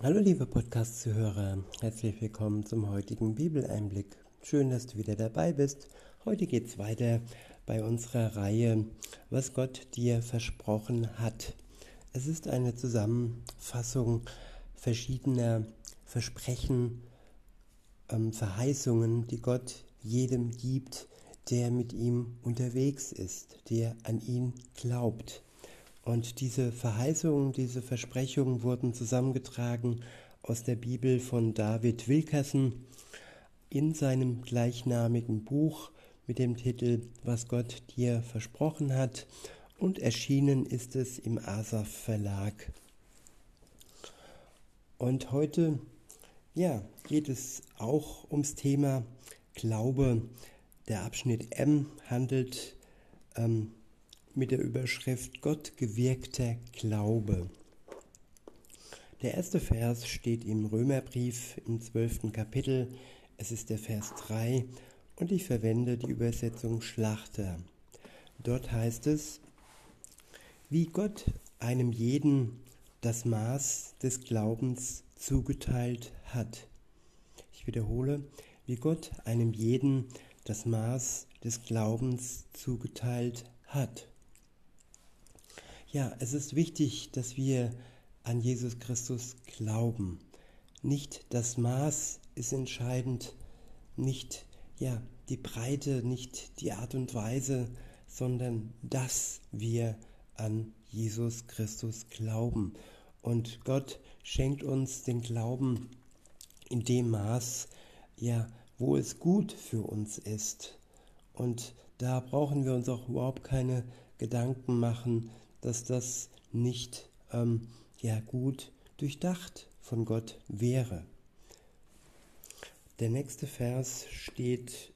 Hallo liebe Podcast-Zuhörer, herzlich willkommen zum heutigen Bibeleinblick. Schön, dass du wieder dabei bist. Heute geht es weiter bei unserer Reihe, was Gott dir versprochen hat. Es ist eine Zusammenfassung verschiedener Versprechen, ähm, Verheißungen, die Gott jedem gibt, der mit ihm unterwegs ist, der an ihn glaubt. Und diese Verheißungen, diese Versprechungen wurden zusammengetragen aus der Bibel von David Wilkerson in seinem gleichnamigen Buch mit dem Titel Was Gott dir versprochen hat und erschienen ist es im Asaf Verlag. Und heute ja, geht es auch ums Thema Glaube. Der Abschnitt M handelt ähm, mit der Überschrift Gott gewirkter Glaube. Der erste Vers steht im Römerbrief im zwölften Kapitel. Es ist der Vers 3 und ich verwende die Übersetzung Schlachter. Dort heißt es, wie Gott einem jeden das Maß des Glaubens zugeteilt hat. Ich wiederhole, wie Gott einem jeden das Maß des Glaubens zugeteilt hat. Ja, es ist wichtig, dass wir an Jesus Christus glauben. Nicht das Maß ist entscheidend, nicht ja, die Breite, nicht die Art und Weise, sondern dass wir an Jesus Christus glauben. Und Gott schenkt uns den Glauben in dem Maß, ja, wo es gut für uns ist. Und da brauchen wir uns auch überhaupt keine Gedanken machen, dass das nicht ähm, ja, gut durchdacht von Gott wäre. Der nächste Vers steht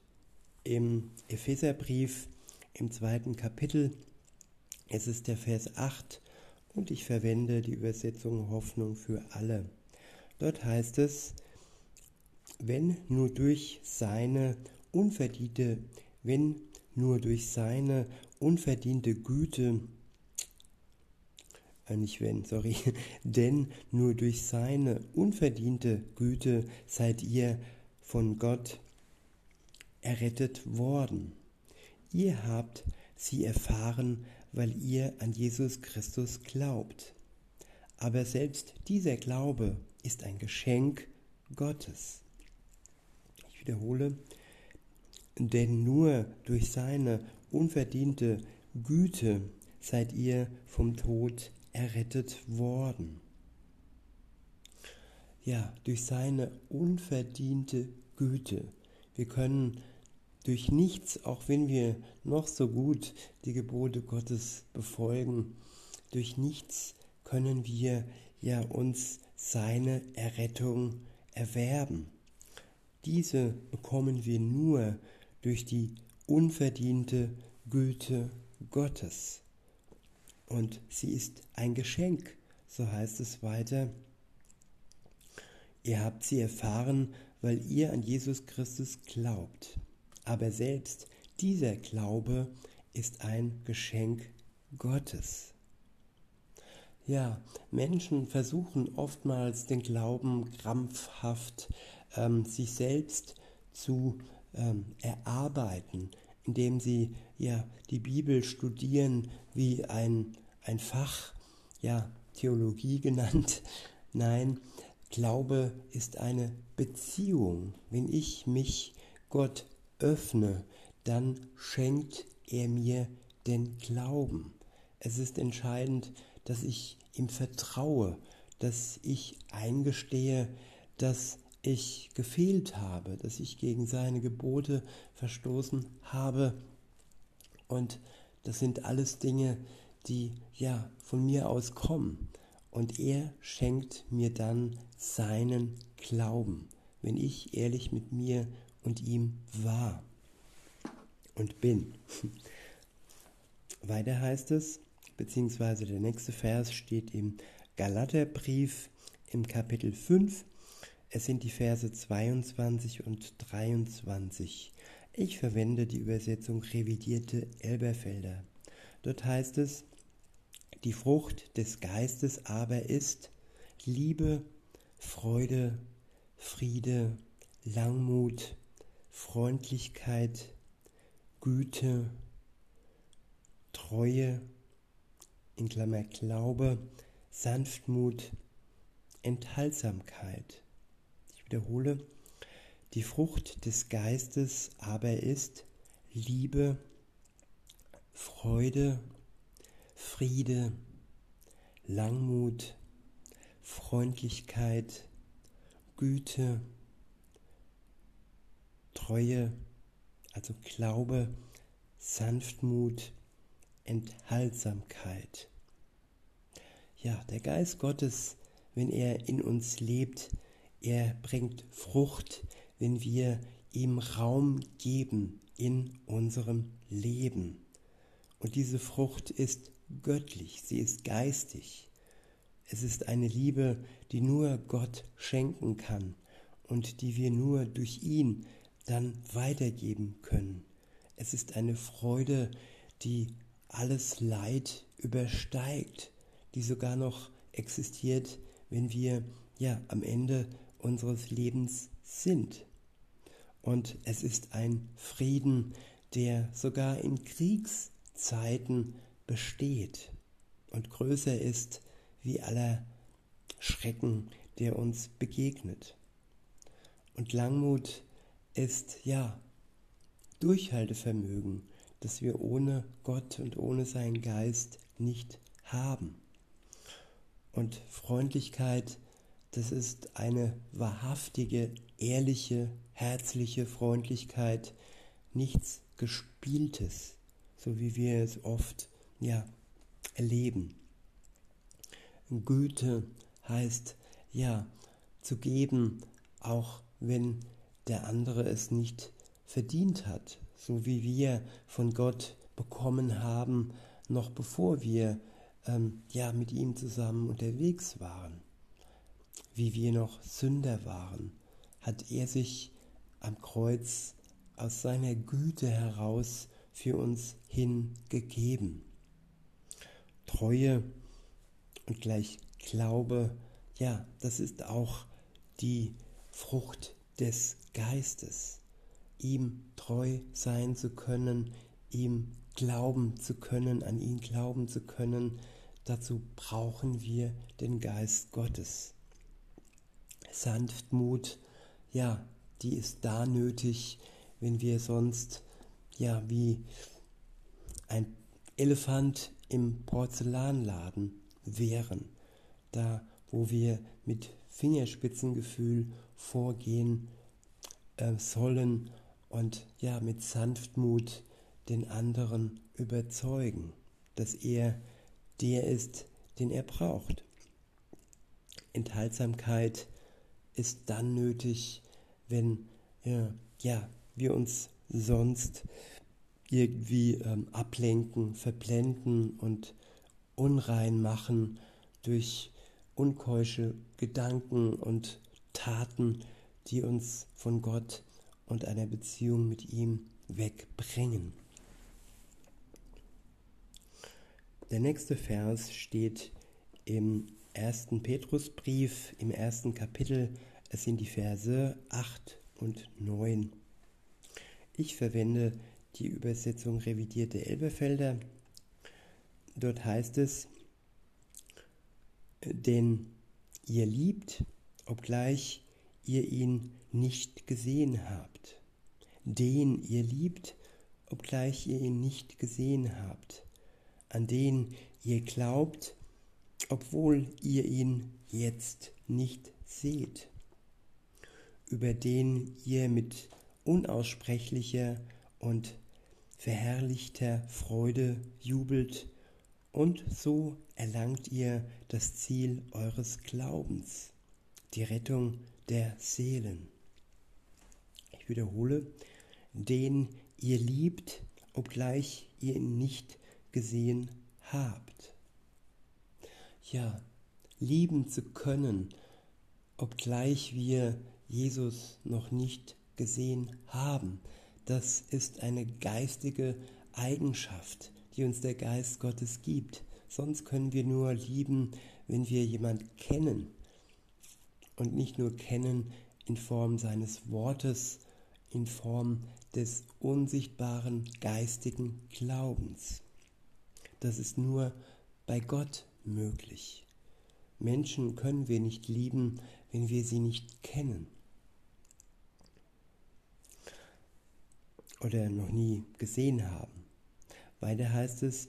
im Epheserbrief im zweiten Kapitel. Es ist der Vers 8 und ich verwende die Übersetzung Hoffnung für alle. Dort heißt es, wenn nur durch seine unverdiente, wenn nur durch seine unverdiente Güte äh, nicht wenn, sorry, denn nur durch seine unverdiente Güte seid ihr von Gott errettet worden. Ihr habt sie erfahren, weil ihr an Jesus Christus glaubt. Aber selbst dieser Glaube ist ein Geschenk Gottes. Ich wiederhole, denn nur durch seine unverdiente Güte seid ihr vom Tod errettet worden. Ja, durch seine unverdiente Güte. Wir können durch nichts, auch wenn wir noch so gut die Gebote Gottes befolgen, durch nichts können wir ja uns seine Errettung erwerben. Diese bekommen wir nur durch die unverdiente Güte Gottes und sie ist ein Geschenk, so heißt es weiter. Ihr habt sie erfahren, weil ihr an Jesus Christus glaubt. Aber selbst dieser Glaube ist ein Geschenk Gottes. Ja, Menschen versuchen oftmals den Glauben krampfhaft ähm, sich selbst zu ähm, erarbeiten, indem sie ja die Bibel studieren wie ein, ein Fach, ja, Theologie genannt. Nein, Glaube ist eine Beziehung. Wenn ich mich Gott öffne, dann schenkt er mir den Glauben. Es ist entscheidend, dass ich ihm vertraue, dass ich eingestehe, dass ich gefehlt habe, dass ich gegen seine Gebote verstoßen habe. Und das sind alles Dinge, die ja von mir aus kommen. Und er schenkt mir dann seinen Glauben, wenn ich ehrlich mit mir und ihm war und bin. Weiter heißt es, beziehungsweise der nächste Vers steht im Galaterbrief im Kapitel 5, es sind die Verse 22 und 23. Ich verwende die Übersetzung revidierte Elberfelder. Dort heißt es, die Frucht des Geistes aber ist Liebe, Freude, Friede, Langmut, Freundlichkeit, Güte, Treue, in Klammer Glaube, Sanftmut, Enthaltsamkeit. Ich wiederhole, die Frucht des Geistes aber ist Liebe, Freude, Friede, Langmut, Freundlichkeit, Güte, Treue, also Glaube, Sanftmut, Enthaltsamkeit. Ja, der Geist Gottes, wenn er in uns lebt, er bringt Frucht, wenn wir ihm Raum geben in unserem Leben. Und diese Frucht ist göttlich, sie ist geistig. Es ist eine Liebe, die nur Gott schenken kann und die wir nur durch ihn dann weitergeben können. Es ist eine Freude, die alles Leid übersteigt, die sogar noch existiert, wenn wir ja am Ende unseres Lebens sind. Und es ist ein Frieden, der sogar in Kriegszeiten besteht und größer ist wie aller Schrecken, der uns begegnet. Und Langmut ist ja Durchhaltevermögen, das wir ohne Gott und ohne seinen Geist nicht haben. Und Freundlichkeit, das ist eine wahrhaftige, ehrliche, herzliche Freundlichkeit, nichts Gespieltes, so wie wir es oft ja, erleben. Güte heißt ja zu geben, auch wenn der andere es nicht verdient hat, so wie wir von Gott bekommen haben, noch bevor wir ähm, ja mit ihm zusammen unterwegs waren, wie wir noch Sünder waren, hat er sich am Kreuz aus seiner Güte heraus für uns hingegeben. Treue und gleich Glaube, ja, das ist auch die Frucht des Geistes, ihm treu sein zu können, ihm glauben zu können, an ihn glauben zu können, dazu brauchen wir den Geist Gottes. Sanftmut, ja, die ist da nötig, wenn wir sonst, ja, wie ein Elefant im Porzellanladen wären, da wo wir mit Fingerspitzengefühl vorgehen äh, sollen und ja mit Sanftmut den anderen überzeugen, dass er der ist, den er braucht. Enthaltsamkeit ist dann nötig, wenn ja, ja wir uns sonst irgendwie ähm, ablenken, verblenden und unrein machen durch unkeusche Gedanken und Taten, die uns von Gott und einer Beziehung mit ihm wegbringen. Der nächste Vers steht im ersten Petrusbrief, im ersten Kapitel. Es sind die Verse 8 und 9. Ich verwende die Übersetzung revidierte Elberfelder. Dort heißt es, denn ihr liebt, obgleich ihr ihn nicht gesehen habt. Den ihr liebt, obgleich ihr ihn nicht gesehen habt. An den ihr glaubt, obwohl ihr ihn jetzt nicht seht. Über den ihr mit unaussprechlicher und verherrlichter Freude jubelt, und so erlangt ihr das Ziel eures Glaubens, die Rettung der Seelen. Ich wiederhole, den ihr liebt, obgleich ihr ihn nicht gesehen habt. Ja, lieben zu können, obgleich wir Jesus noch nicht gesehen haben, das ist eine geistige Eigenschaft, die uns der Geist Gottes gibt. Sonst können wir nur lieben, wenn wir jemand kennen. und nicht nur kennen in Form seines Wortes, in Form des unsichtbaren geistigen Glaubens. Das ist nur bei Gott möglich. Menschen können wir nicht lieben, wenn wir sie nicht kennen oder noch nie gesehen haben. Weiter heißt es,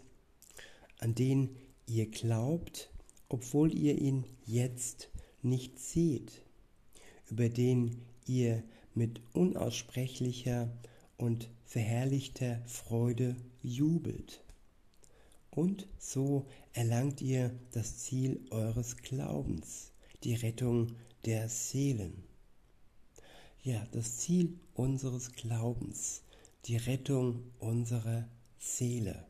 an den ihr glaubt, obwohl ihr ihn jetzt nicht seht, über den ihr mit unaussprechlicher und verherrlichter Freude jubelt. Und so erlangt ihr das Ziel eures Glaubens, die Rettung der Seelen. Ja, das Ziel unseres Glaubens, die Rettung unserer Seele.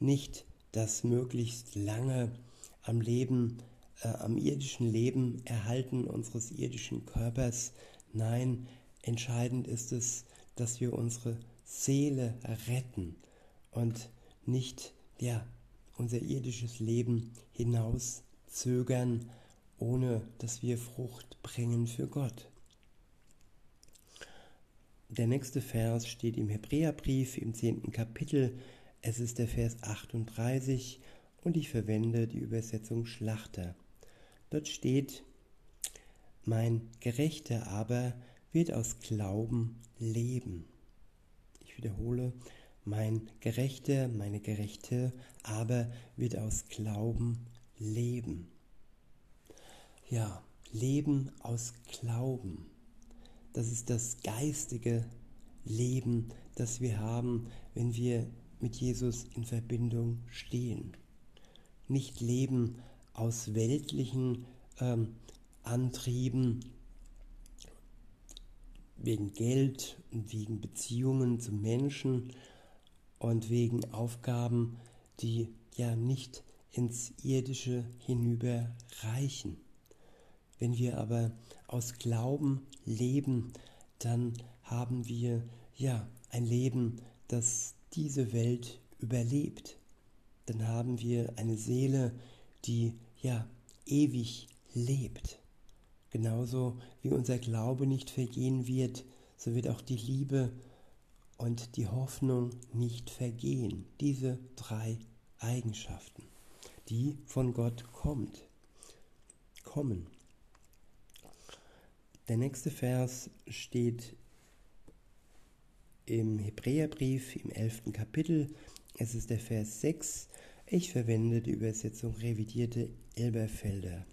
Nicht das möglichst lange am Leben, äh, am irdischen Leben erhalten unseres irdischen Körpers. Nein, entscheidend ist es, dass wir unsere Seele retten und nicht ja, unser irdisches Leben hinauszögern, ohne dass wir Frucht bringen für Gott. Der nächste Vers steht im Hebräerbrief im zehnten Kapitel. Es ist der Vers 38 und ich verwende die Übersetzung Schlachter. Dort steht, mein Gerechter aber wird aus Glauben leben. Ich wiederhole, mein Gerechter, meine Gerechte aber wird aus Glauben leben. Ja, Leben aus Glauben. Das ist das geistige Leben, das wir haben, wenn wir mit Jesus in Verbindung stehen nicht leben aus weltlichen ähm, Antrieben, wegen Geld und wegen Beziehungen zu Menschen und wegen Aufgaben, die ja nicht ins Irdische hinüber reichen. Wenn wir aber aus Glauben leben, dann haben wir ja ein Leben, das diese Welt überlebt dann haben wir eine Seele, die ja ewig lebt. Genauso wie unser Glaube nicht vergehen wird, so wird auch die Liebe und die Hoffnung nicht vergehen. Diese drei Eigenschaften, die von Gott kommt, kommen. Der nächste Vers steht im Hebräerbrief im elften Kapitel. Es ist der Vers 6. Ich verwende die Übersetzung revidierte Elberfelder.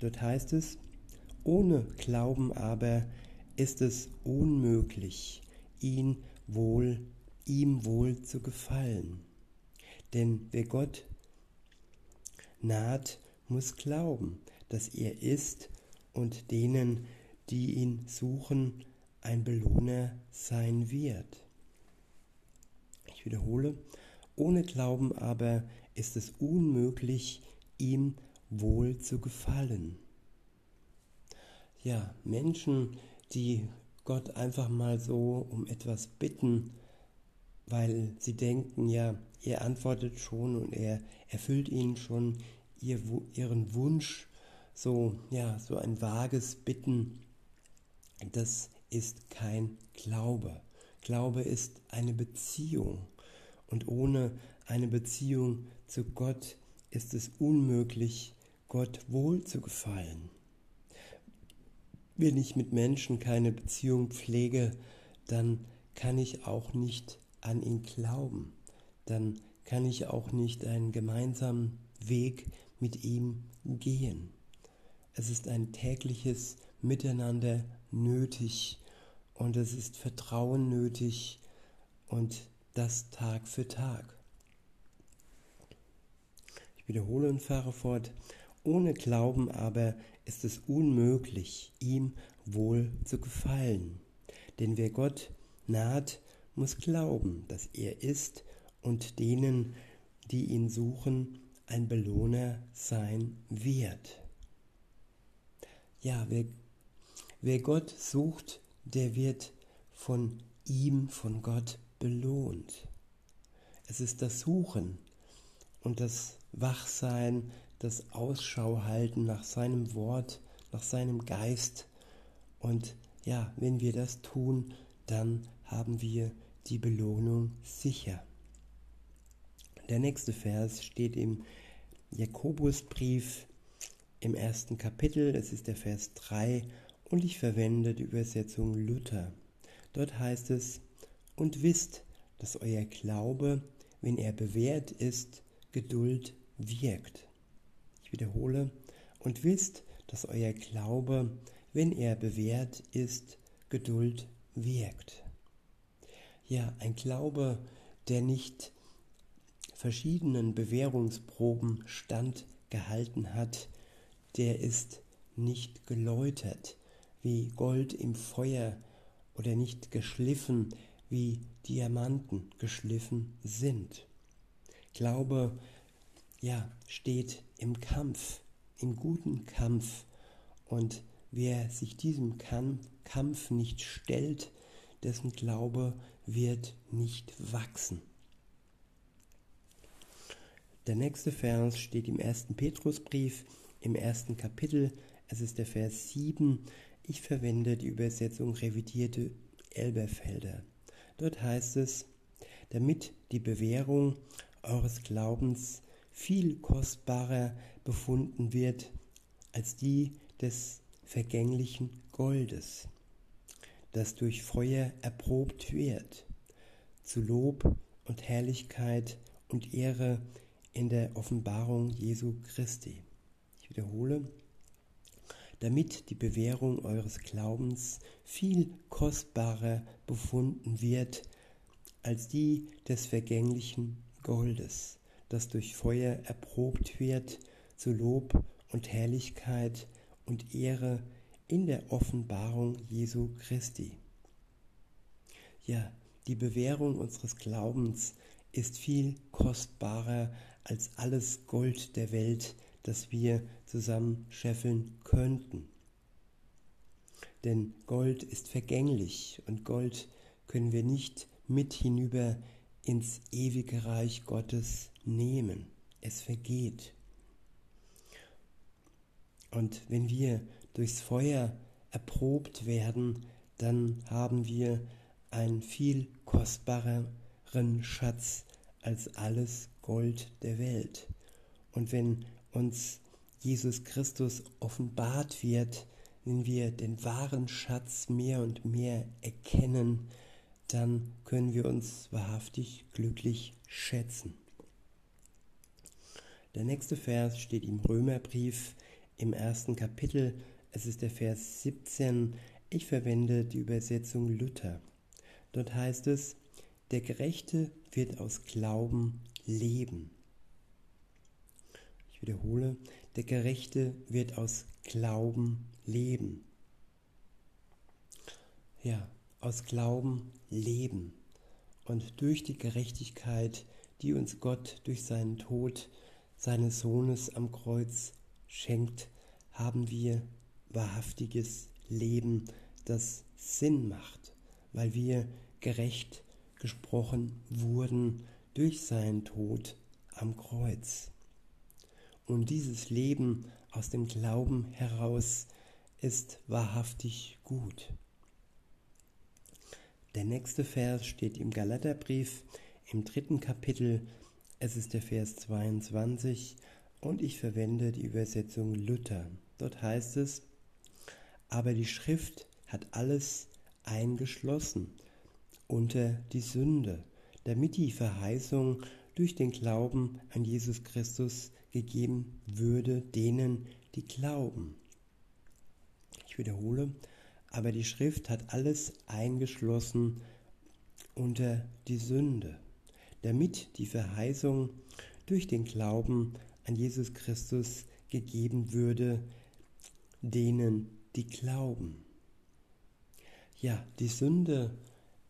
Dort heißt es, ohne Glauben aber ist es unmöglich, ihn wohl, ihm wohl zu gefallen. Denn wer Gott naht, muss glauben, dass er ist und denen, die ihn suchen, ein Belohner sein wird. Ich wiederhole, ohne Glauben aber ist es unmöglich, ihm wohl zu gefallen. Ja, Menschen, die Gott einfach mal so um etwas bitten, weil sie denken, ja, er antwortet schon und er erfüllt ihnen schon ihr, ihren Wunsch, so, ja, so ein vages Bitten, das ist kein Glaube. Glaube ist eine Beziehung. Und ohne eine Beziehung zu Gott ist es unmöglich, Gott wohl zu gefallen. Wenn ich mit Menschen keine Beziehung pflege, dann kann ich auch nicht an ihn glauben. Dann kann ich auch nicht einen gemeinsamen Weg mit ihm gehen. Es ist ein tägliches Miteinander nötig und es ist Vertrauen nötig und das Tag für Tag. Ich wiederhole und fahre fort. Ohne Glauben aber ist es unmöglich, ihm wohl zu gefallen. Denn wer Gott naht, muss glauben, dass er ist und denen, die ihn suchen, ein Belohner sein wird. Ja, wer, wer Gott sucht, der wird von ihm, von Gott belohnt. Es ist das Suchen und das Wachsein, das Ausschau halten nach seinem Wort, nach seinem Geist. Und ja, wenn wir das tun, dann haben wir die Belohnung sicher. Der nächste Vers steht im Jakobusbrief im ersten Kapitel, es ist der Vers 3 und ich verwende die Übersetzung Luther. Dort heißt es, und wisst, dass euer Glaube, wenn er bewährt ist, Geduld wirkt. Ich wiederhole, und wisst, dass euer Glaube, wenn er bewährt ist, Geduld wirkt. Ja, ein Glaube, der nicht verschiedenen Bewährungsproben standgehalten hat, der ist nicht geläutert wie Gold im Feuer oder nicht geschliffen wie Diamanten geschliffen sind. Glaube, ja, steht im Kampf, im guten Kampf und wer sich diesem Kampf nicht stellt, dessen Glaube wird nicht wachsen. Der nächste Vers steht im ersten Petrusbrief im ersten Kapitel. Es ist der Vers 7. Ich verwende die Übersetzung revidierte Elberfelder. Dort heißt es, damit die Bewährung eures Glaubens viel kostbarer befunden wird als die des vergänglichen Goldes, das durch Feuer erprobt wird, zu Lob und Herrlichkeit und Ehre in der Offenbarung Jesu Christi. Ich wiederhole, damit die Bewährung eures Glaubens viel kostbarer befunden wird als die des vergänglichen Goldes, das durch Feuer erprobt wird zu Lob und Herrlichkeit und Ehre in der Offenbarung Jesu Christi. Ja, die Bewährung unseres Glaubens ist viel kostbarer als alles Gold der Welt, das wir zusammen scheffeln könnten. Denn Gold ist vergänglich und Gold können wir nicht mit hinüber ins ewige Reich Gottes nehmen. Es vergeht. Und wenn wir durchs Feuer erprobt werden, dann haben wir einen viel kostbareren Schatz als alles Gold der Welt. Und wenn uns Jesus Christus offenbart wird, wenn wir den wahren Schatz mehr und mehr erkennen, dann können wir uns wahrhaftig glücklich schätzen. Der nächste Vers steht im Römerbrief im ersten Kapitel. Es ist der Vers 17. Ich verwende die Übersetzung Luther. Dort heißt es, der Gerechte wird aus Glauben leben. Ich wiederhole, der Gerechte wird aus Glauben leben. Ja, aus Glauben leben. Und durch die Gerechtigkeit, die uns Gott durch seinen Tod seines Sohnes am Kreuz schenkt, haben wir wahrhaftiges Leben, das Sinn macht, weil wir gerecht gesprochen wurden durch seinen Tod am Kreuz. Und dieses Leben aus dem Glauben heraus ist wahrhaftig gut. Der nächste Vers steht im Galaterbrief im dritten Kapitel. Es ist der Vers 22 und ich verwende die Übersetzung Luther. Dort heißt es, aber die Schrift hat alles eingeschlossen unter die Sünde, damit die Verheißung durch den Glauben an Jesus Christus gegeben würde denen, die glauben. Ich wiederhole, aber die Schrift hat alles eingeschlossen unter die Sünde, damit die Verheißung durch den Glauben an Jesus Christus gegeben würde denen, die glauben. Ja, die Sünde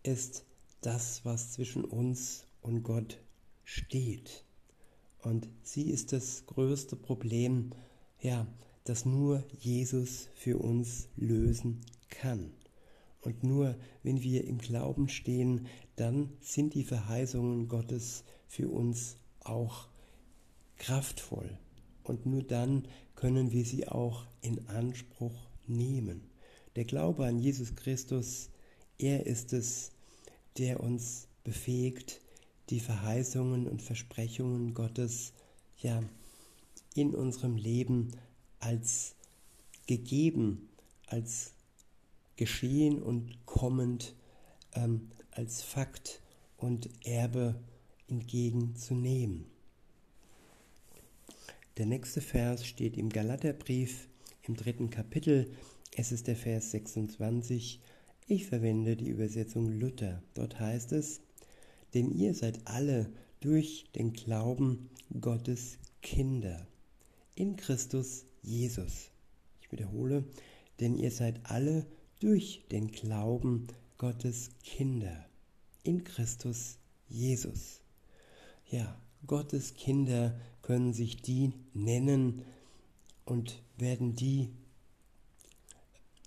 ist das, was zwischen uns und Gott steht. Und sie ist das größte Problem, ja, das nur Jesus für uns lösen kann. Und nur wenn wir im Glauben stehen, dann sind die Verheißungen Gottes für uns auch kraftvoll und nur dann können wir sie auch in Anspruch nehmen. Der Glaube an Jesus Christus, er ist es, der uns befähigt, die Verheißungen und Versprechungen Gottes ja in unserem Leben als gegeben, als geschehen und kommend, ähm, als Fakt und Erbe entgegenzunehmen. Der nächste Vers steht im Galaterbrief im dritten Kapitel. Es ist der Vers 26. Ich verwende die Übersetzung Luther. Dort heißt es, denn ihr seid alle durch den Glauben Gottes Kinder in Christus Jesus. Ich wiederhole, denn ihr seid alle durch den Glauben Gottes Kinder in Christus Jesus. Ja, Gottes Kinder können sich die nennen und werden die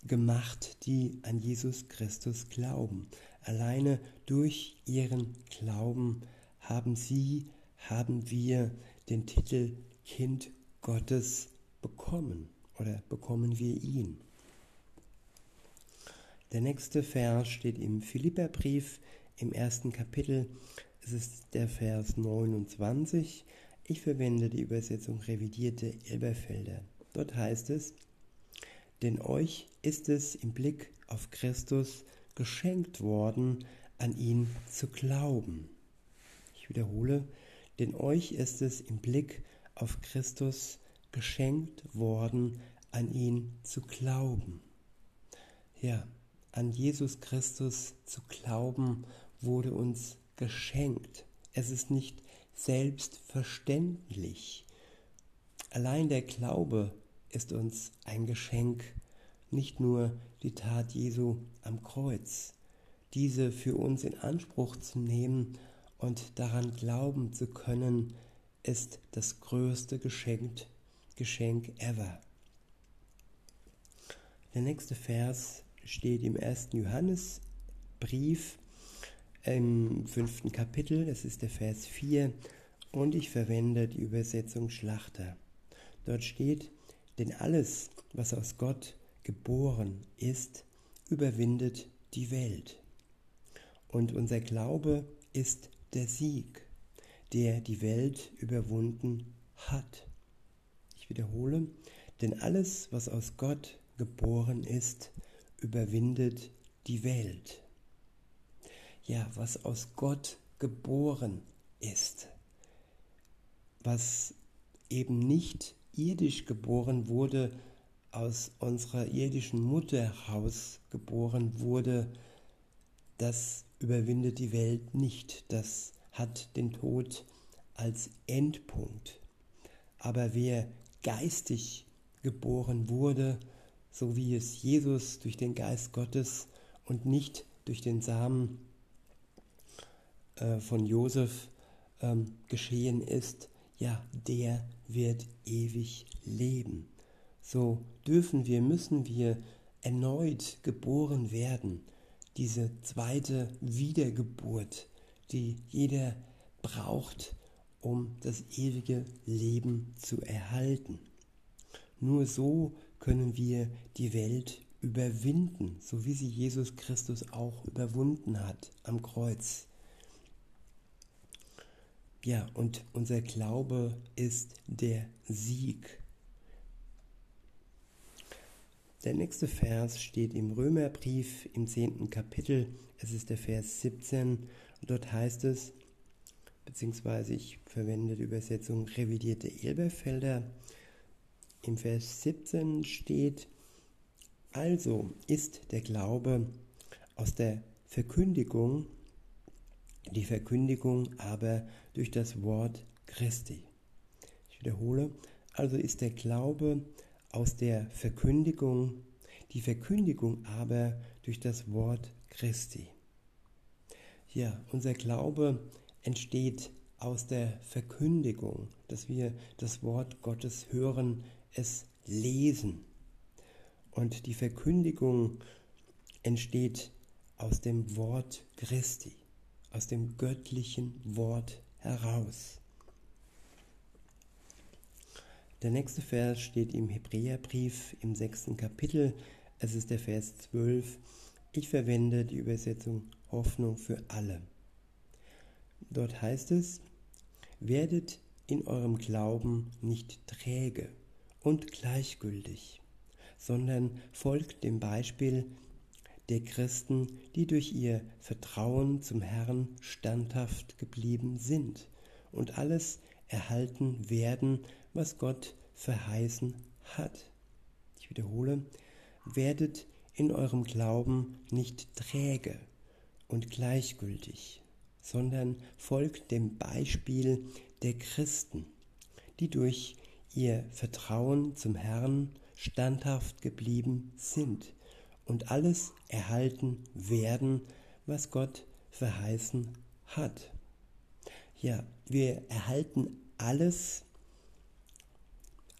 gemacht, die an Jesus Christus glauben. Alleine durch ihren Glauben haben sie, haben wir den Titel Kind Gottes bekommen oder bekommen wir ihn. Der nächste Vers steht im Philipperbrief im ersten Kapitel. Es ist der Vers 29. Ich verwende die Übersetzung revidierte Elberfelder. Dort heißt es, denn euch ist es im Blick auf Christus geschenkt worden, an ihn zu glauben. Ich wiederhole, denn euch ist es im Blick auf Christus geschenkt worden, an ihn zu glauben. Ja, an Jesus Christus zu glauben, wurde uns geschenkt. Es ist nicht selbstverständlich. Allein der Glaube ist uns ein Geschenk, nicht nur die Tat Jesu am Kreuz. Diese für uns in Anspruch zu nehmen und daran glauben zu können, ist das größte Geschenk, Geschenk ever. Der nächste Vers steht im ersten Johannesbrief im fünften Kapitel, das ist der Vers 4, und ich verwende die Übersetzung Schlachter. Dort steht, denn alles, was aus Gott geboren ist, überwindet die Welt. Und unser Glaube ist der Sieg, der die Welt überwunden hat. Ich wiederhole, denn alles, was aus Gott geboren ist, überwindet die Welt. Ja, was aus Gott geboren ist, was eben nicht irdisch geboren wurde, aus unserer irdischen Mutterhaus geboren wurde, das überwindet die Welt nicht. Das hat den Tod als Endpunkt. Aber wer geistig geboren wurde, so wie es Jesus durch den Geist Gottes und nicht durch den Samen äh, von Josef ähm, geschehen ist, ja, der wird ewig leben. So dürfen wir, müssen wir erneut geboren werden. Diese zweite Wiedergeburt, die jeder braucht, um das ewige Leben zu erhalten. Nur so können wir die Welt überwinden, so wie sie Jesus Christus auch überwunden hat am Kreuz. Ja, und unser Glaube ist der Sieg. Der nächste Vers steht im Römerbrief im zehnten Kapitel. Es ist der Vers 17. Und dort heißt es, beziehungsweise ich verwende die Übersetzung revidierte Elberfelder. Im Vers 17 steht, also ist der Glaube aus der Verkündigung, die Verkündigung aber durch das Wort Christi. Ich wiederhole, also ist der Glaube aus der Verkündigung, die Verkündigung aber durch das Wort Christi. Ja, unser Glaube entsteht aus der Verkündigung, dass wir das Wort Gottes hören, es lesen. Und die Verkündigung entsteht aus dem Wort Christi, aus dem göttlichen Wort heraus. Der nächste Vers steht im Hebräerbrief im sechsten Kapitel. Es ist der Vers 12. Ich verwende die Übersetzung Hoffnung für alle. Dort heißt es, werdet in eurem Glauben nicht träge und gleichgültig, sondern folgt dem Beispiel der Christen, die durch ihr Vertrauen zum Herrn standhaft geblieben sind und alles erhalten werden, was Gott verheißen hat. Ich wiederhole, werdet in eurem Glauben nicht träge und gleichgültig, sondern folgt dem Beispiel der Christen, die durch ihr Vertrauen zum Herrn standhaft geblieben sind und alles erhalten werden, was Gott verheißen hat. Ja, wir erhalten alles,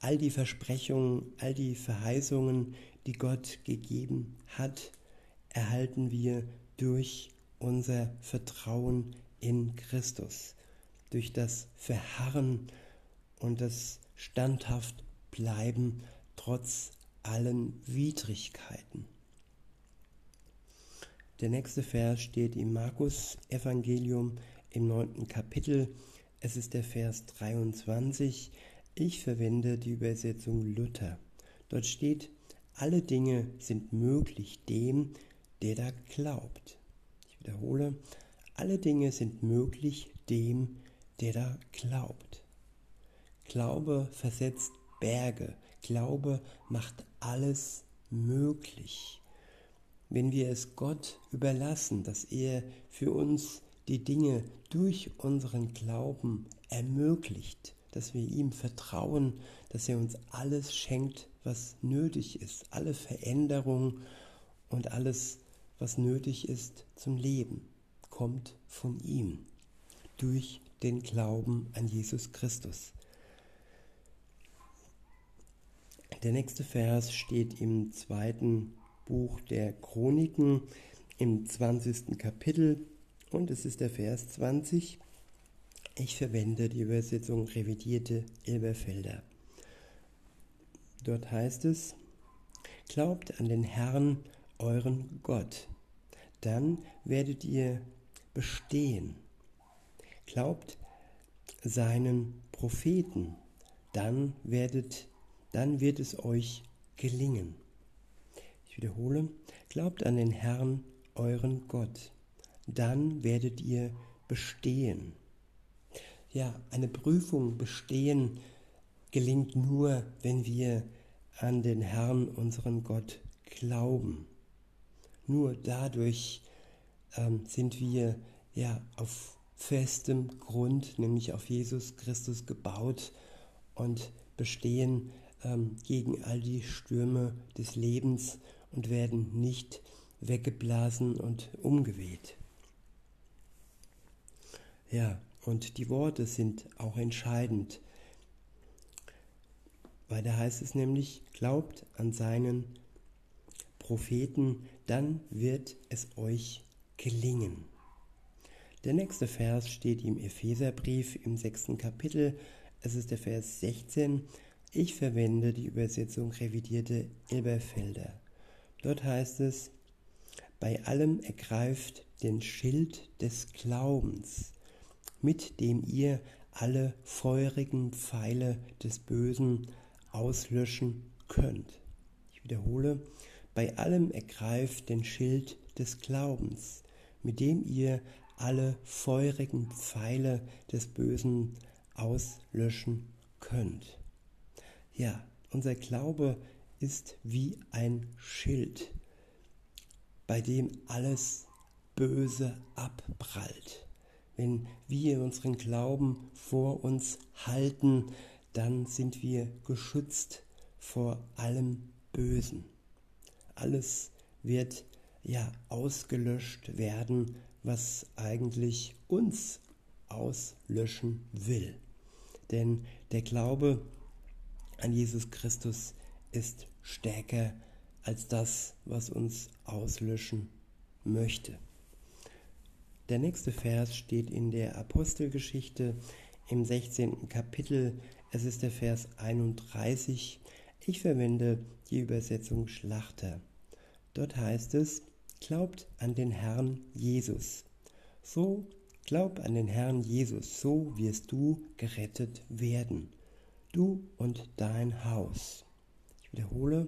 all die Versprechungen, all die Verheißungen, die Gott gegeben hat, erhalten wir durch unser Vertrauen in Christus, durch das Verharren und das standhaft bleiben trotz allen Widrigkeiten. Der nächste Vers steht im Markus Evangelium im neunten Kapitel. Es ist der Vers 23. Ich verwende die Übersetzung Luther. Dort steht, alle Dinge sind möglich dem, der da glaubt. Ich wiederhole, alle Dinge sind möglich dem, der da glaubt. Glaube versetzt Berge. Glaube macht alles möglich. Wenn wir es Gott überlassen, dass er für uns die Dinge durch unseren Glauben ermöglicht, dass wir ihm vertrauen, dass er uns alles schenkt, was nötig ist, alle Veränderungen und alles, was nötig ist zum Leben, kommt von ihm, durch den Glauben an Jesus Christus. Der nächste Vers steht im zweiten Buch der Chroniken im 20. Kapitel und es ist der Vers 20. Ich verwende die Übersetzung revidierte Elberfelder. Dort heißt es, Glaubt an den Herrn, euren Gott, dann werdet ihr bestehen. Glaubt seinen Propheten, dann werdet, dann wird es euch gelingen. Ich wiederhole, glaubt an den Herrn, euren Gott, dann werdet ihr bestehen. Ja, eine Prüfung bestehen gelingt nur, wenn wir an den Herrn, unseren Gott, glauben. Nur dadurch ähm, sind wir ja auf festem Grund, nämlich auf Jesus Christus gebaut und bestehen ähm, gegen all die Stürme des Lebens und werden nicht weggeblasen und umgeweht. Ja, und die Worte sind auch entscheidend. Weil da heißt es nämlich, glaubt an seinen Propheten, dann wird es euch gelingen. Der nächste Vers steht im Epheserbrief im sechsten Kapitel. Es ist der Vers 16. Ich verwende die Übersetzung revidierte Elberfelder. Dort heißt es, bei allem ergreift den Schild des Glaubens, mit dem ihr alle feurigen Pfeile des Bösen auslöschen könnt. Ich wiederhole, bei allem ergreift den Schild des Glaubens, mit dem ihr alle feurigen Pfeile des Bösen auslöschen könnt. Ja, unser Glaube ist wie ein Schild, bei dem alles Böse abprallt. Wenn wir unseren Glauben vor uns halten, dann sind wir geschützt vor allem Bösen. Alles wird ja ausgelöscht werden, was eigentlich uns auslöschen will. Denn der Glaube an Jesus Christus ist stärker als das, was uns auslöschen möchte. Der nächste Vers steht in der Apostelgeschichte im 16. Kapitel. Es ist der Vers 31. Ich verwende die Übersetzung Schlachter. Dort heißt es, glaubt an den Herrn Jesus. So glaub an den Herrn Jesus, so wirst du gerettet werden, du und dein Haus. Ich wiederhole,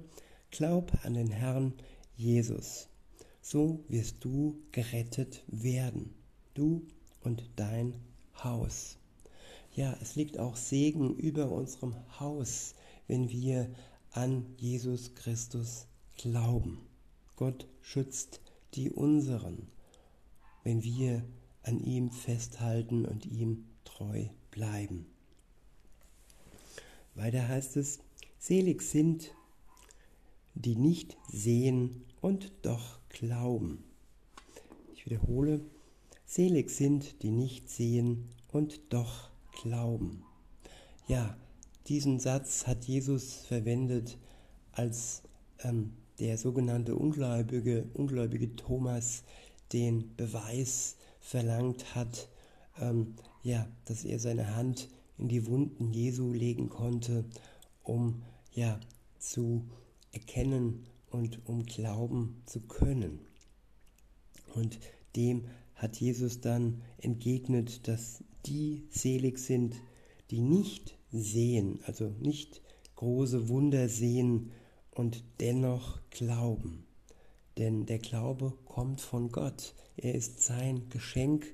glaub an den Herrn Jesus, so wirst du gerettet werden, du und dein Haus. Ja, es liegt auch Segen über unserem Haus, wenn wir an Jesus Christus glauben. Gott schützt die unseren, wenn wir an ihm festhalten und ihm treu bleiben. Weiter heißt es, selig sind, die nicht sehen und doch glauben. Ich wiederhole, selig sind, die nicht sehen und doch glauben. Ja, diesen Satz hat Jesus verwendet, als ähm, der sogenannte Ungläubige, Ungläubige Thomas den Beweis verlangt hat, ähm, ja, dass er seine Hand in die Wunden Jesu legen konnte, um ja zu erkennen und um glauben zu können. Und dem hat Jesus dann entgegnet, dass die selig sind, die nicht sehen, also nicht große Wunder sehen und dennoch glauben. Denn der Glaube kommt von Gott. Er ist sein Geschenk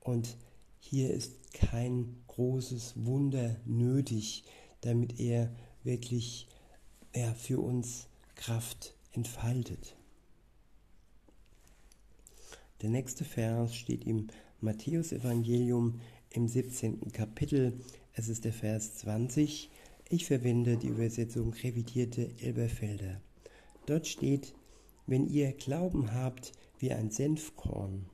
und hier ist kein großes Wunder nötig, damit er wirklich ja, für uns Kraft entfaltet. Der nächste Vers steht im Matthäusevangelium im 17. Kapitel. Es ist der Vers 20. Ich verwende die Übersetzung revidierte Elberfelder. Dort steht, wenn ihr Glauben habt wie ein Senfkorn,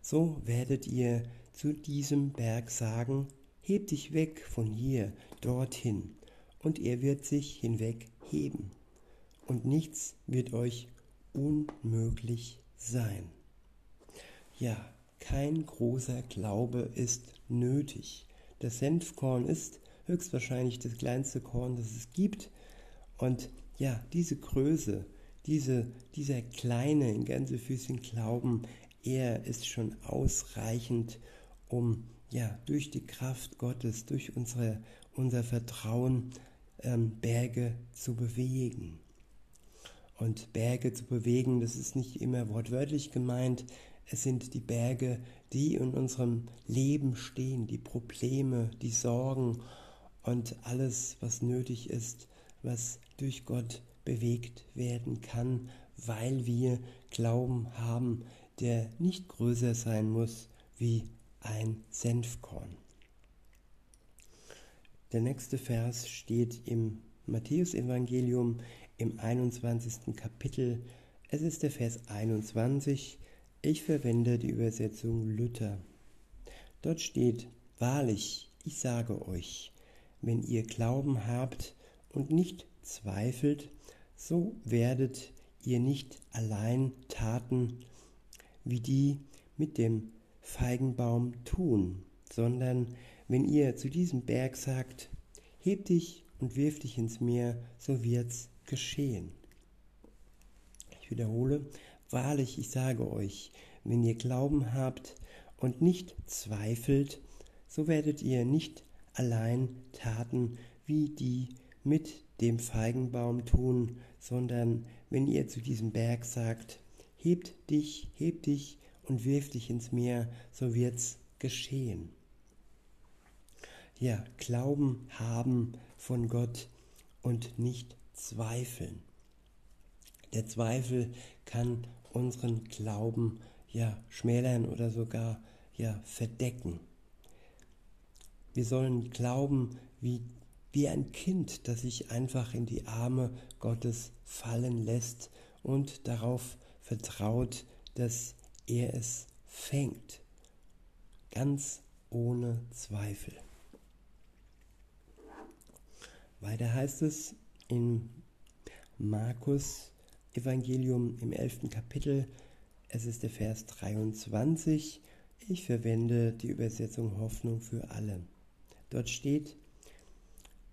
so werdet ihr zu diesem Berg sagen, heb dich weg von hier dorthin, und er wird sich hinweg heben, und nichts wird euch unmöglich sein. Ja, kein großer Glaube ist nötig. Das Senfkorn ist höchstwahrscheinlich das kleinste Korn, das es gibt. Und ja, diese Größe, diese, dieser kleine in Gänsefüßchen Glauben, er ist schon ausreichend, um ja durch die Kraft Gottes, durch unsere, unser Vertrauen ähm, Berge zu bewegen. Und Berge zu bewegen, das ist nicht immer wortwörtlich gemeint. Es sind die Berge, die in unserem Leben stehen, die Probleme, die Sorgen und alles, was nötig ist, was durch Gott bewegt werden kann, weil wir Glauben haben, der nicht größer sein muss wie ein Senfkorn. Der nächste Vers steht im Matthäusevangelium im 21. Kapitel. Es ist der Vers 21. Ich verwende die Übersetzung Luther. Dort steht, Wahrlich, ich sage euch, wenn ihr Glauben habt und nicht zweifelt, so werdet ihr nicht allein Taten wie die mit dem Feigenbaum tun, sondern wenn ihr zu diesem Berg sagt, heb dich und wirf dich ins Meer, so wird's geschehen. Ich wiederhole, wahrlich, ich sage euch, wenn ihr Glauben habt und nicht zweifelt, so werdet ihr nicht allein Taten wie die mit dem Feigenbaum tun, sondern wenn ihr zu diesem Berg sagt, hebt dich, heb dich und wirf dich ins Meer, so wird's geschehen. Ja, Glauben haben von Gott und nicht zweifeln. Der Zweifel kann unseren Glauben ja schmälern oder sogar ja verdecken. Wir sollen glauben wie wie ein Kind, das sich einfach in die Arme Gottes fallen lässt und darauf vertraut, dass er es fängt, ganz ohne Zweifel. Weiter heißt es in Markus Evangelium im 11. Kapitel, es ist der Vers 23, ich verwende die Übersetzung Hoffnung für alle. Dort steht,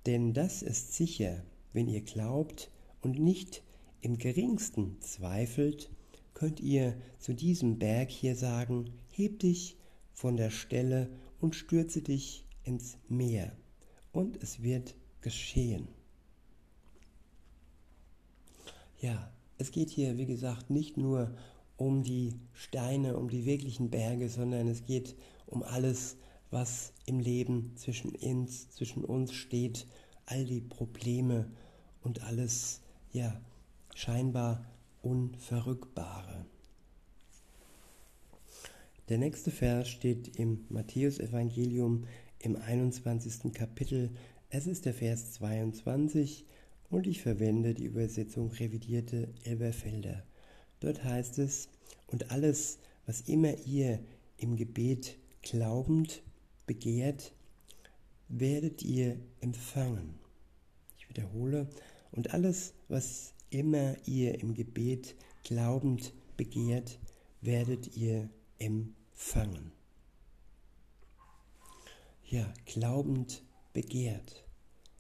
Denn das ist sicher, wenn ihr glaubt und nicht im geringsten zweifelt, könnt ihr zu diesem Berg hier sagen, heb dich von der Stelle und stürze dich ins Meer, und es wird geschehen. Ja, es geht hier, wie gesagt, nicht nur um die Steine, um die wirklichen Berge, sondern es geht um alles, was im Leben zwischen uns, zwischen uns steht, all die Probleme und alles, ja, scheinbar Unverrückbare. Der nächste Vers steht im Matthäusevangelium im 21. Kapitel. Es ist der Vers 22 und ich verwende die Übersetzung revidierte Elberfelder. Dort heißt es, und alles, was immer ihr im Gebet glaubend begehrt, werdet ihr empfangen. Ich wiederhole, und alles, was immer ihr im Gebet glaubend begehrt, werdet ihr empfangen. Ja, glaubend begehrt,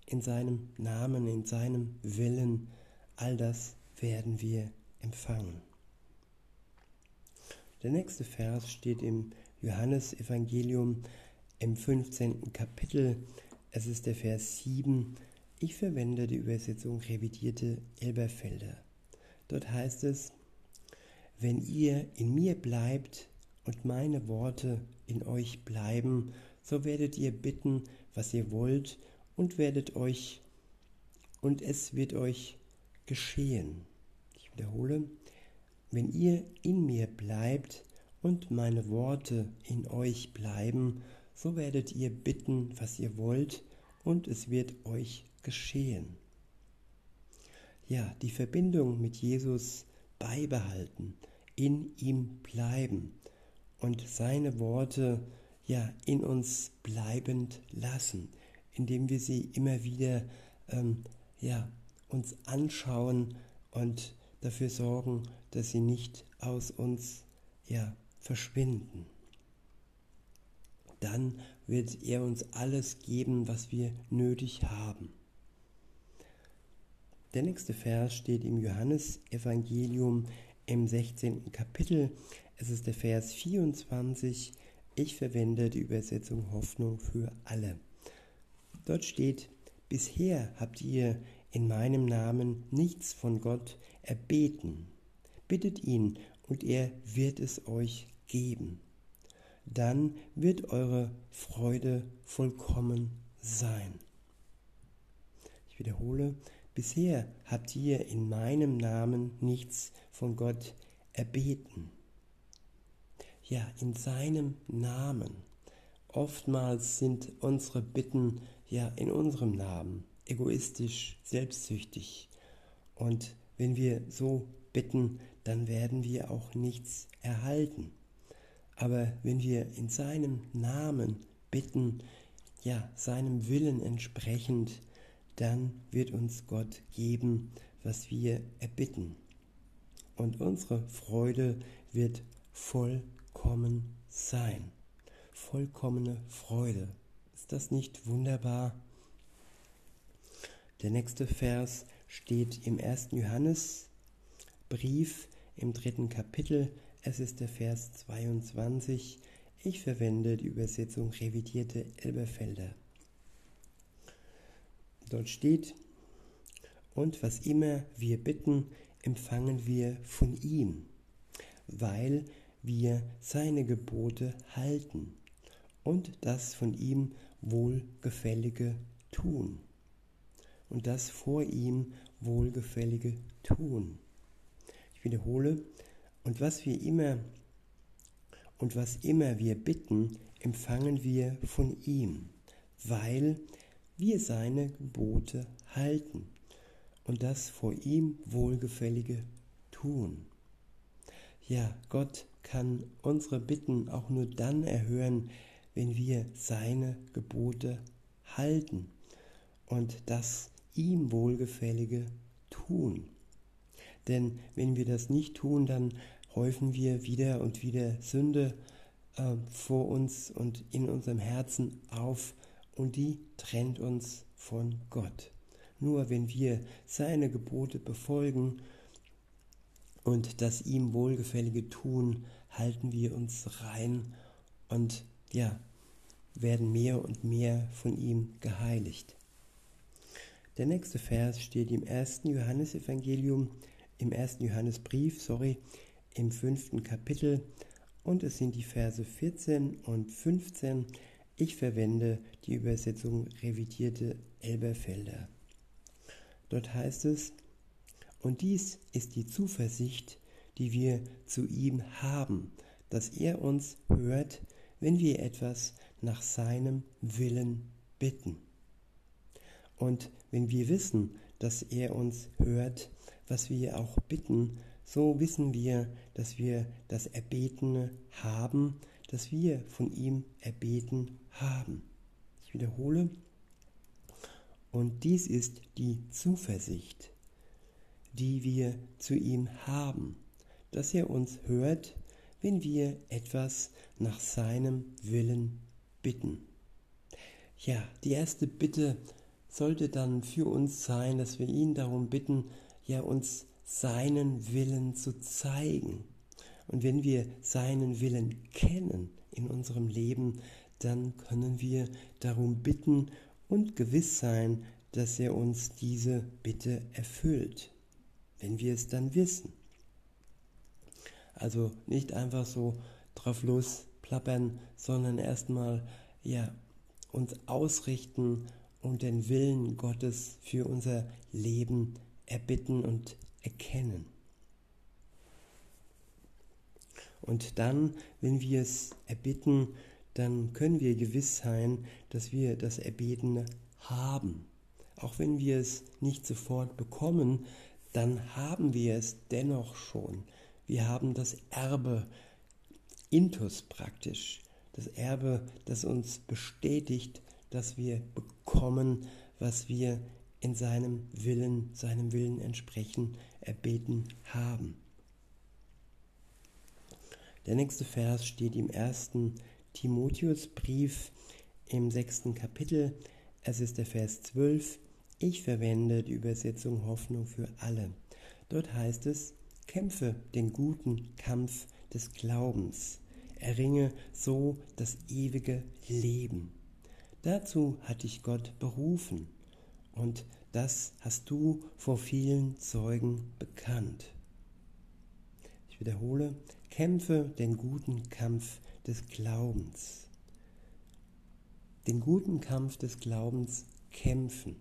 in seinem Namen, in seinem Willen, all das werden wir empfangen. Der nächste Vers steht im Johannesevangelium im 15. Kapitel. Es ist der Vers 7 ich verwende die Übersetzung revidierte Elberfelder. Dort heißt es, wenn ihr in mir bleibt und meine Worte in euch bleiben, so werdet ihr bitten, was ihr wollt und werdet euch und es wird euch geschehen. Ich wiederhole, wenn ihr in mir bleibt und meine Worte in euch bleiben, so werdet ihr bitten, was ihr wollt und es wird euch geschehen. Ja, die Verbindung mit Jesus beibehalten, in ihm bleiben und seine Worte ja in uns bleibend lassen, indem wir sie immer wieder ähm, ja, uns anschauen und dafür sorgen, dass sie nicht aus uns ja, verschwinden. Dann wird er uns alles geben, was wir nötig haben. Der nächste Vers steht im Johannesevangelium im 16. Kapitel. Es ist der Vers 24. Ich verwende die Übersetzung Hoffnung für alle. Dort steht, bisher habt ihr in meinem Namen nichts von Gott erbeten. Bittet ihn und er wird es euch geben. Dann wird eure Freude vollkommen sein. Ich wiederhole, Bisher habt ihr in meinem Namen nichts von Gott erbeten. Ja, in seinem Namen. Oftmals sind unsere Bitten ja in unserem Namen, egoistisch, selbstsüchtig. Und wenn wir so bitten, dann werden wir auch nichts erhalten. Aber wenn wir in seinem Namen bitten, ja, seinem Willen entsprechend, dann wird uns Gott geben, was wir erbitten. Und unsere Freude wird vollkommen sein. Vollkommene Freude. Ist das nicht wunderbar? Der nächste Vers steht im ersten Johannesbrief im dritten Kapitel. Es ist der Vers 22. Ich verwende die Übersetzung revidierte Elberfelder. Dort steht, und was immer wir bitten, empfangen wir von ihm, weil wir seine Gebote halten und das von ihm Wohlgefällige tun. Und das vor ihm Wohlgefällige tun. Ich wiederhole, und was wir immer und was immer wir bitten, empfangen wir von ihm, weil wir seine Gebote halten und das vor ihm Wohlgefällige tun. Ja, Gott kann unsere Bitten auch nur dann erhören, wenn wir seine Gebote halten und das ihm Wohlgefällige tun. Denn wenn wir das nicht tun, dann häufen wir wieder und wieder Sünde äh, vor uns und in unserem Herzen auf und die trennt uns von Gott. Nur wenn wir seine Gebote befolgen und das ihm wohlgefällige tun, halten wir uns rein und ja, werden mehr und mehr von ihm geheiligt. Der nächste Vers steht im ersten Johannesevangelium, im ersten Johannesbrief, sorry, im fünften Kapitel und es sind die Verse 14 und 15. Ich verwende die Übersetzung revidierte Elberfelder. Dort heißt es, und dies ist die Zuversicht, die wir zu ihm haben, dass er uns hört, wenn wir etwas nach seinem Willen bitten. Und wenn wir wissen, dass er uns hört, was wir auch bitten, so wissen wir, dass wir das Erbetene haben, das wir von ihm erbeten haben. Ich wiederhole. Und dies ist die Zuversicht, die wir zu ihm haben, dass er uns hört, wenn wir etwas nach seinem Willen bitten. Ja, die erste Bitte sollte dann für uns sein, dass wir ihn darum bitten, ja uns seinen Willen zu zeigen. Und wenn wir seinen Willen kennen in unserem Leben, dann können wir darum bitten und gewiss sein, dass er uns diese Bitte erfüllt, wenn wir es dann wissen. Also nicht einfach so drauf los plappern, sondern erstmal ja uns ausrichten und den Willen Gottes für unser Leben erbitten und erkennen. Und dann, wenn wir es erbitten, dann können wir gewiss sein, dass wir das Erbetene haben. Auch wenn wir es nicht sofort bekommen, dann haben wir es dennoch schon. Wir haben das Erbe, Intus praktisch, das Erbe, das uns bestätigt, dass wir bekommen, was wir in seinem Willen, seinem Willen entsprechen, erbeten haben. Der nächste Vers steht im ersten Timotheusbrief im sechsten Kapitel. Es ist der Vers 12. Ich verwende die Übersetzung Hoffnung für alle. Dort heißt es, kämpfe den guten Kampf des Glaubens, erringe so das ewige Leben. Dazu hat dich Gott berufen und das hast du vor vielen Zeugen bekannt. Ich wiederhole, kämpfe den guten Kampf des Glaubens. Den guten Kampf des Glaubens kämpfen.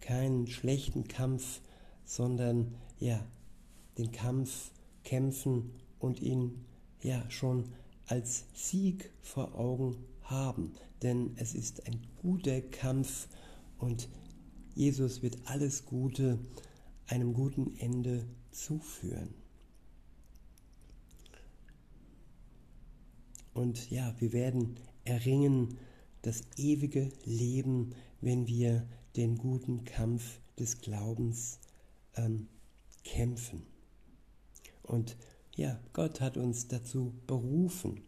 Keinen schlechten Kampf, sondern ja, den Kampf kämpfen und ihn ja schon als Sieg vor Augen haben. Denn es ist ein guter Kampf und Jesus wird alles Gute einem guten Ende zuführen. Und ja, wir werden erringen das ewige Leben, wenn wir den guten Kampf des Glaubens ähm, kämpfen. Und ja, Gott hat uns dazu berufen.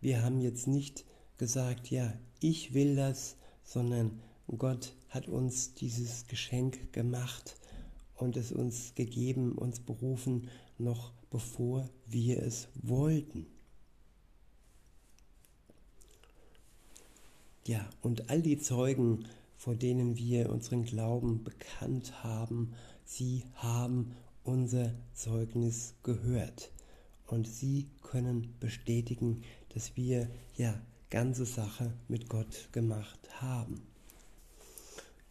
Wir haben jetzt nicht gesagt, ja, ich will das, sondern Gott hat uns dieses Geschenk gemacht und es uns gegeben, uns berufen, noch bevor wir es wollten. Ja, und all die Zeugen, vor denen wir unseren Glauben bekannt haben, sie haben unser Zeugnis gehört. Und sie können bestätigen, dass wir ja ganze Sache mit Gott gemacht haben.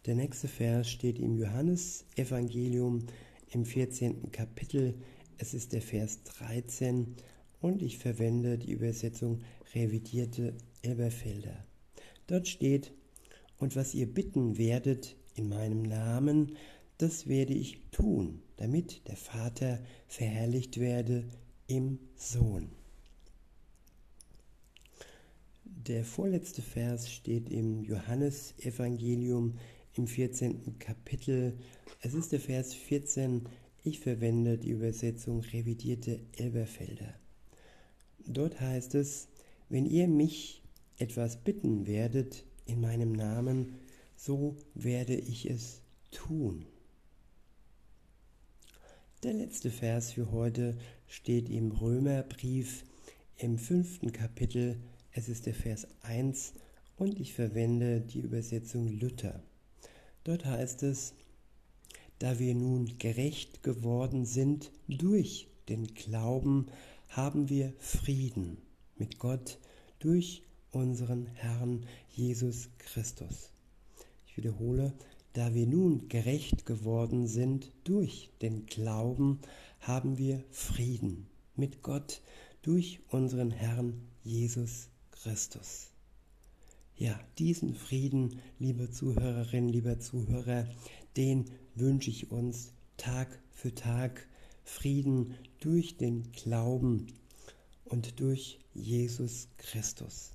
Der nächste Vers steht im Johannesevangelium im 14. Kapitel. Es ist der Vers 13 und ich verwende die Übersetzung revidierte Elberfelder. Dort steht, und was ihr bitten werdet in meinem Namen, das werde ich tun, damit der Vater verherrlicht werde im Sohn. Der vorletzte Vers steht im Johannesevangelium im 14. Kapitel. Es ist der Vers 14. Ich verwende die Übersetzung revidierte Elberfelder. Dort heißt es, wenn ihr mich etwas bitten werdet in meinem Namen, so werde ich es tun. Der letzte Vers für heute steht im Römerbrief im fünften Kapitel. Es ist der Vers 1 und ich verwende die Übersetzung Luther. Dort heißt es, da wir nun gerecht geworden sind durch den Glauben, haben wir Frieden mit Gott durch unseren Herrn Jesus Christus. Ich wiederhole, da wir nun gerecht geworden sind durch den Glauben, haben wir Frieden mit Gott durch unseren Herrn Jesus Christus. Ja, diesen Frieden, liebe Zuhörerinnen, lieber Zuhörer, den wünsche ich uns Tag für Tag. Frieden durch den Glauben und durch Jesus Christus.